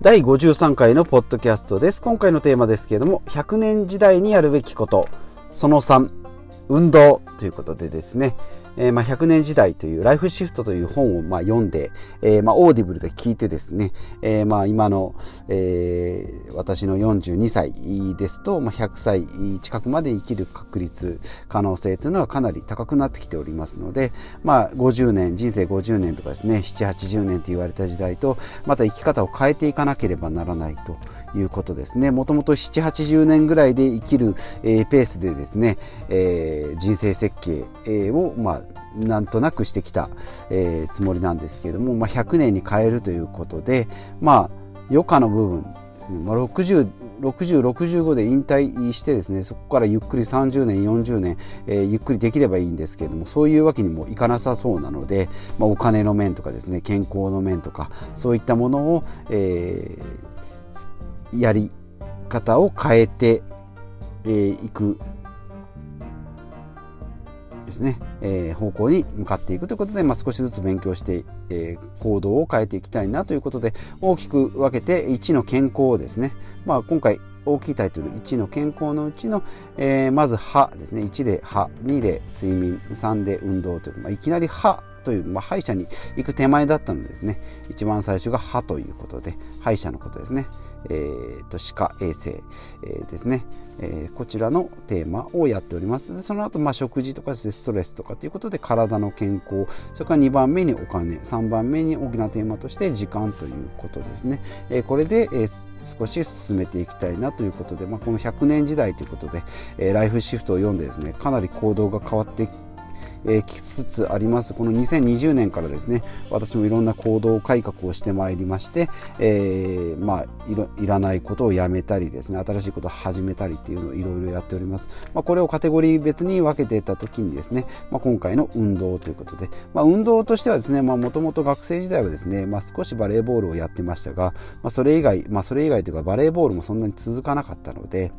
第53回のポッドキャストです。今回のテーマですけれども、100年時代にやるべきこと、その3、運動ということでですね、えー、まあ、100年時代というライフシフトという本をまあ読んで、えー、まあ、 Audible で聞いてですね、えー、まあ今の、え私の42歳ですと、ま100歳近くまで生きる確率可能性というのはかなり高くなってきておりますので、まあ、50年人生50年とかですね780年と言われた時代とまた生き方を変えていかなければならないということですね。もともと780年ぐらいで生きる、えペースでですね、え人生設計、を、まあなんとなくしてきた、えー、つもりなんですけれども、まあ、100年に変えるということでまあ余暇の部分ですね、まあ、60 6065で引退してですねそこからゆっくり30年40年、えー、ゆっくりできればいいんですけれどもそういうわけにもいかなさそうなので、まあ、お金の面とかですね健康の面とかそういったものを、えー、やり方を変えてい、えー、くですね、えー、方向に向かっていくということで、まあ、少しずつ勉強して、えー、行動を変えていきたいなということで大きく分けて1の健康をですね、まあ、今回大きいタイトル1の健康のうちの、えー、まず歯ですね。1で歯2で睡眠3で運動という、まあ、いきなり歯という、まあ、歯医者に行く手前だったのですね。一番最初が歯ということで歯医者のことですね。えーと、歯科衛生、えー、ですね、えー、こちらのテーマをやっております。でその後、まあ食事とかストレスとかということで体の健康それから2番目にお金3番目に大きなテーマとして時間ということですね、えー、これで、えー、少し進めていきたいなということで、まあ、この100年時代ということで、えー、ライフシフトを読んでですねかなり行動が変わってきてえー、きつつあります。この2020年からですね私もいろんな行動改革をしてまいりまして、えー、まあいらないことをやめたりですね新しいことを始めたりっていうのをいろいろやっております、まあ、これをカテゴリー別に分けてた時にですね、まあ、今回の運動ということで、まあ、運動としてはですねもともと学生時代はですね、まあ、少しバレーボールをやってましたが、まあ、それ以外、まあ、それ以外というかバレーボールもそんなに続かなかったので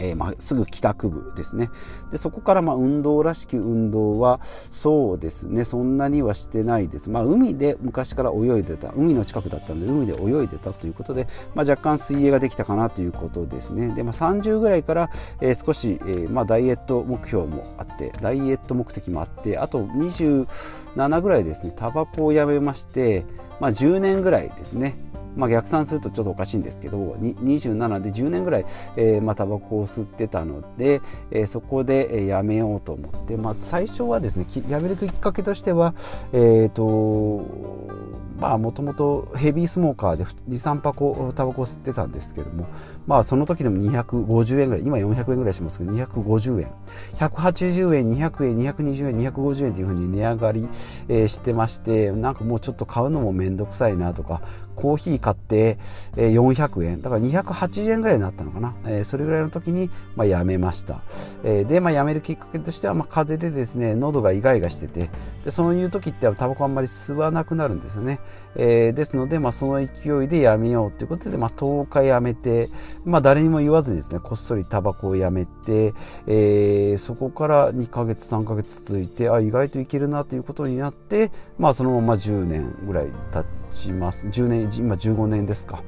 えー、まあ、すぐ帰宅部ですね。でそこからま運動らしき運動はそうですね。そんなにはしてないです、まあ、海で昔から泳いでた海の近くだったので海で泳いでたということで、まあ、若干水泳ができたかなということですね。で、まあ、30ぐらいから、えー、少し、えー、ま、ダイエット目標もあってダイエット目的もあってあと27ぐらいですね。タバコをやめまして、ま、10年ぐらいですね。まあ、逆算するとちょっとおかしいんですけど27で10年ぐらい、えーまあ、タバコを吸ってたので、えー、そこで、えー、やめようと思って、まあ、最初はですねやめるきっかけとしてはえっ、ー、とまあもともとヘビースモーカーで23箱タバコを吸ってたんですけどもまあその時でも250円ぐらい今400円ぐらいしますけど250円。180円200円220円250円というふうに値上がり、えー、してましてなんかもうちょっと買うのも面倒くさいなとかコーヒー買って、えー、400円だから280円ぐらいになったのかな、えー、それぐらいの時に、まあ、やめました、えー、で、まあ、やめるきっかけとしては、まあ、風邪でですね喉がイガイガしてて。でそういう時ってタバコあんまり吸わなくなるんですよね、えー、ですので、まあ、その勢いでやめようということで、まあ、10日やめて、まあ、誰にも言わずにですねこっそりタバコをやめて、えー、そこから2ヶ月3ヶ月続いてあ意外といけるなということになって、まあ、そのまま10年ぐらい経ってちます。10年今15年ですか。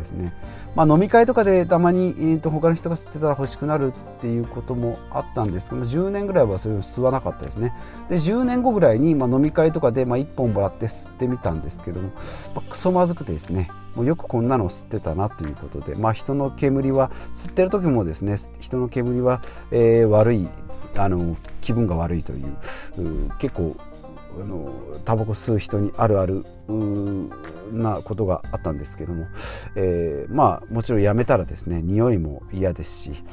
ですね、まあ、飲み会とかでたまに、えー、と他の人が吸ってたら欲しくなるっていうこともあったんですけど10年ぐらいはそれを吸わなかったですね。で10年後ぐらいに、まあ、飲み会とかで、まあ、1本もらって吸ってみたんですけども、まあ、クソまずくてですねもうよくこんなのを吸ってたなということで、まあ、人の煙は吸ってる時もですね人の煙は、えー、悪いあの気分が悪いという結構あのタバコ吸う人にあるあるなことがあったんですけども、えー、まあもちろんやめたらですね匂いも嫌ですし。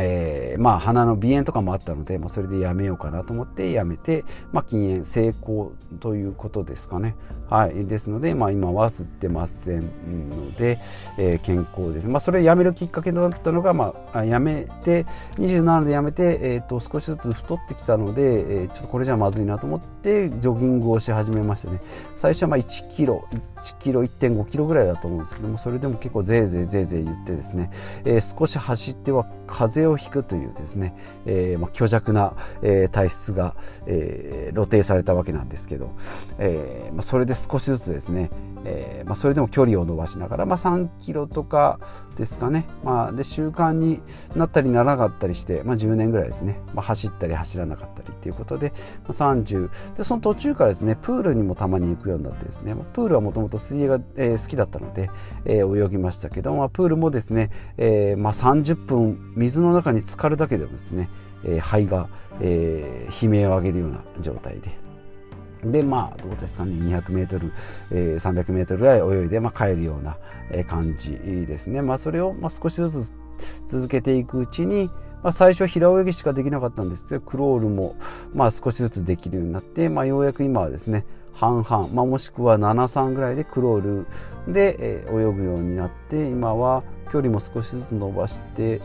えー、まあ鼻の鼻炎とかもあったので、まあ、それでやめようかなと思ってやめて、まあ、禁煙成功ということですかね。はい、ですので、まあ、今は吸ってませんので、えー、健康です。まあ、それをやめるきっかけとなったのが、まあ、やめて27でやめて、えー、と少しずつ太ってきたので、えー、ちょっとこれじゃまずいなと思ってジョギングをし始めましてね最初はまあ1キロ1キロ1.5キロぐらいだと思うんですけどもそれでも結構ぜいぜいぜいぜい言ってですね、えー、少し走っては風邪をひくというですね、えーまあ、虚弱な、えー、体質が、えー、露呈されたわけなんですけど、えーまあ、それで少しずつですね、えーまあ、それでも距離を伸ばしながら、まあ、3キロとかですかね、まあ、で習慣になったりならなかったりして、まあ、10年ぐらいですね、まあ、走ったり走らなかったりっていうことで、まあ、30でその途中からですねプールにもたまに行くようになってですねプールはもともと水泳が、えー、好きだったので、えー、泳ぎましたけど、まあ、プールもですね、えーまあ、30分水の中に浸かるだけでもですね、えー、肺が、えー、悲鳴を上げるような状態で。でまあどうですかね 200m、えー、300m ぐらい泳いで、まあ、帰るような感じですね、まあ、それを、まあ、少しずつ続けていくうちに、まあ、最初は平泳ぎしかできなかったんですけどクロールも、まあ、少しずつできるようになって、まあ、ようやく今はですね半々、まあ、もしくは73ぐらいでクロールで、えー、泳ぐようになって今は距離も少しずつ伸ばして、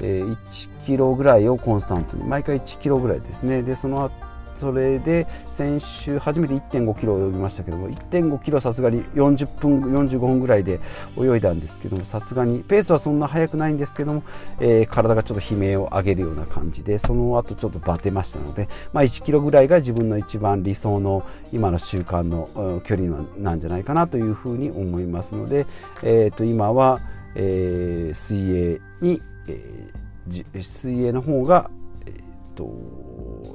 1キロぐらいをコンスタントに毎回1キロぐらいですね。でそのそれで先週初めて1.5キロ泳ぎましたけども1.5キロさすがに40分45分ぐらいで泳いだんですけどもさすがにペースはそんな速くないんですけども、えー、体がちょっと悲鳴を上げるような感じでその後ちょっとバテましたので、まあ、1キロぐらいが自分の一番理想の今の習慣の距離なんじゃないかなというふうに思いますので、えー、と今は、えー、水泳に、えー、水泳の方が、えーと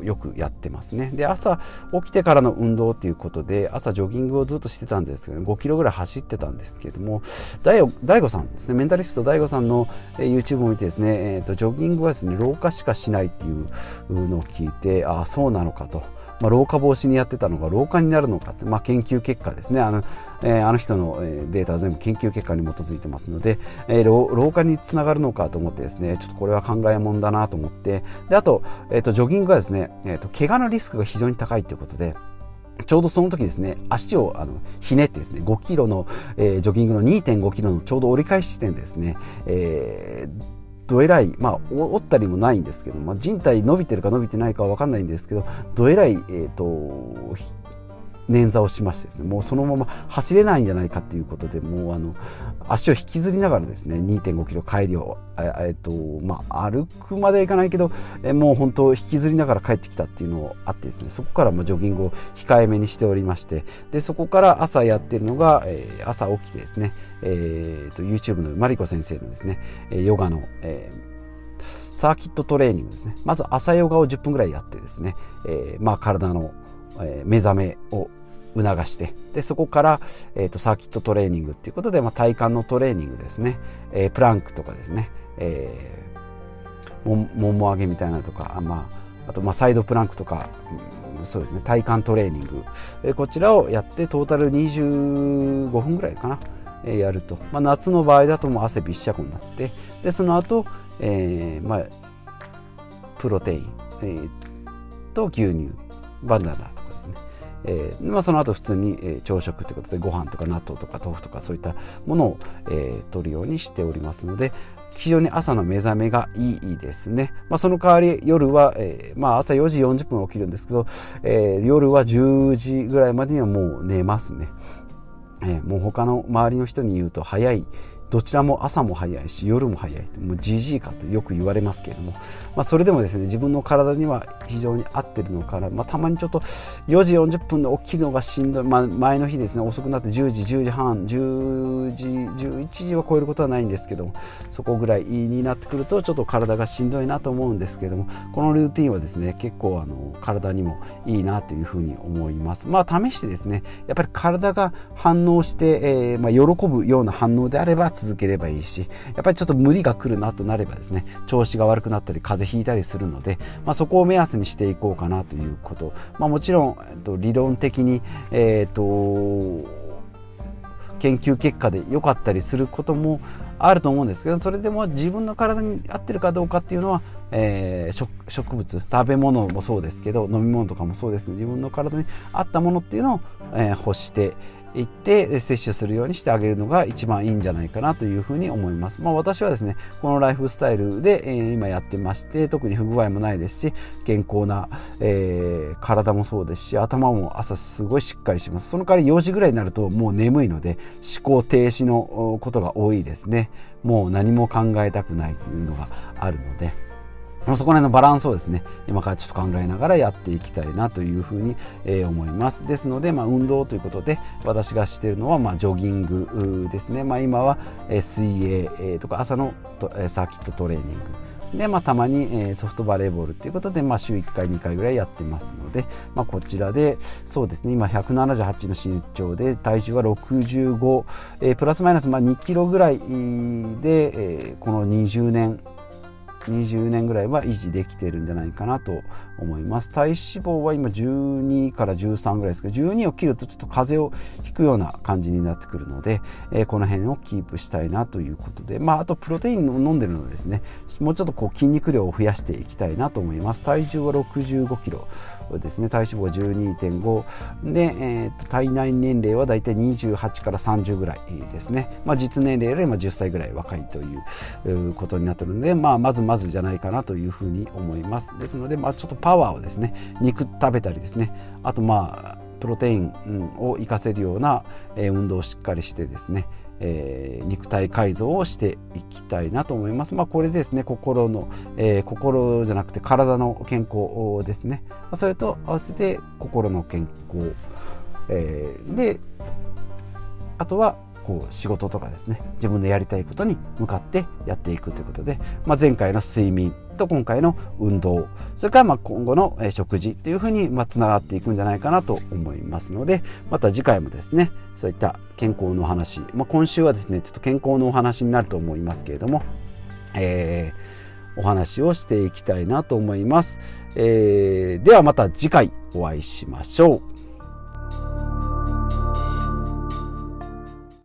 よくやってますねで朝起きてからの運動ということで朝ジョギングをずっとしてたんですけど、5キロぐらい走ってたんですけども大悟さんですねメンタリスト大悟さんの YouTube を見てですね、えーと、ジョギングはですね老化しかしないっていうのを聞いてああそうなのかと。まあ、老化防止にやってたのが老化になるのかって、まあ、研究結果ですね。あの,、えー、あの人のデータは全部研究結果に基づいてますので、えー、老化につながるのかと思ってですねちょっとこれは考えもんだなと思って。であと,、えーと、ジョギングはですね、えーと、怪我のリスクが非常に高いということでちょうどその時ですね、足をあのひねってですね、5キロの、えー、ジョギングの2.5キロのちょうど折り返し地点でですね、えー、どえらい、まあ、折ったりもないんですけど、まあ、人体伸びてるか伸びてないかは分かんないんですけど、どえらい、えーと、捻挫をしましてですねもうそのまま走れないんじゃないかということでもうあの足を引きずりながらですね2.5キロ帰りをええっとまあ歩くまではいかないけどえもう本当引きずりながら帰ってきたっていうのをあってですねそこからもジョギングを控えめにしておりましてでそこから朝やってるのが、えー、朝起きてですねえーと、YouTube のマリコ先生のですねヨガの、えー、サーキットトレーニングですね。まず朝ヨガを10分ぐらいやってですね、えー、まあ、体の、え目覚めを促してでそこから、えーと、サーキットトレーニングっていうことで、まあ、体幹のトレーニングですね、えー、プランクとかですね、えー、ももも上げみたいなとか、まあ、あとまあサイドプランクとか、うん、そうですね。体幹トレーニング、えー、こちらをやってトータル25分ぐらいかな。やると、まあ、夏の場合だともう汗びっしゃこになってでその後、えーまあプロテイン、えー、と牛乳バナナとかですね、えーまあ、その後普通に、えー、朝食ということでご飯とか納豆とか豆腐とかそういったものを、えー、取るようにしておりますので非常に朝の目覚めがいいですね。まあ、その代わり夜は、えー、まあ朝4時40分起きるんですけど、えー、夜は10時ぐらいまでにはもう寝ますね。えー、もう他の周りの人に言うと早いどちらも朝も早いし夜も早いもうじじいかとよく言われますけれども、まあ、それでもですね自分の体には非常に合ってるのかな、まあ、たまにちょっと4時40分で起きるのがしんどい、まあ、前の日ですね遅くなって10時10時半10時11時は超えることはないんですけどもそこぐらいになってくるとちょっと体がしんどいなと思うんですけどもこのルーティンはですね結構あの体にもいいなというふうに思います。まあ試してですねやっぱり体が反応して、えーまあ、喜ぶような反応であれば続ければいいしやっぱりちょっと無理が来るなとなればですね調子が悪くなったり風邪ひいたりするので、まあ、そこを目安にしていこうかなということ、まあ、もちろん、えっと、理論的に、えーと、研究結果で良かったりすることもあると思うんですけどそれでも自分の体に合ってるかどうかっていうのは、えー、植物食べ物もそうですけど飲み物とかもそうです。自分の体に合ったものっていうのを、えー、欲して行って摂取するようにしてあげるのが一番いいんじゃないかなというふうに思います。まあ、私はですねこのライフスタイルで、えー、今やってまして特に不具合もないですし健康な、えー、体もそうですし頭も朝すごいしっかりしますその代わり4時ぐらいになるともう眠いので思考停止のことが多いですねもう何も考えたくないというのがあるので。そこら辺のバランスをですね今からちょっと考えながらやっていきたいなというふうに、えー、思います。ですので、まあ、運動ということで私がしているのは、まあ、ジョギングですね、まあ、今は、えー、水泳、えー、とか朝のと、えー、サーキットトレーニング。で、まあ、たまに、えー、ソフトバレーボールということで、まあ、週1回2回ぐらいやってますので、まあ、こちらでそうですね今178の身長で体重は65、えー、プラスマイナス、まあ、2キロぐらいで、えー、この20年20年ぐらいは維持できてるんじゃないかなと思います。体脂肪は今12から13ぐらいですけど12を切るとちょっと風邪をひくような感じになってくるので、えー、この辺をキープしたいなということでまああとプロテインを飲んでるのでですね。もうちょっとこう筋肉量を増やしていきたいなと思います。体重は65キロですね。体脂肪は12.5で、えー、と体内年齢はだいたい28から30ぐらいですね、まあ、実年齢よりも10歳ぐらい若いということになってるので、まあ、まずまずずじゃないかなというふうに思いますですので、まあ、ちょっとパワーをですね肉食べたりですねあとまあプロテインを活かせるような運動をしっかりしてですねえー、肉体改造をしていきたいなと思います。まあ、これですね心の、えー、心じゃなくて体の健康ですねそれと合わせて心の健康、えー、であとはこう仕事とかですね自分のやりたいことに向かってやっていくということで、まあ、前回の睡眠と今回の運動それからま今後の食事というふうにまつながっていくんじゃないかなと思いますのでまた次回もですねそういった健康のお話、まあ、今週はですねちょっと健康のお話になると思いますけれども、えー、お話をしていきたいなと思います、えー、ではまた次回お会いしましょう。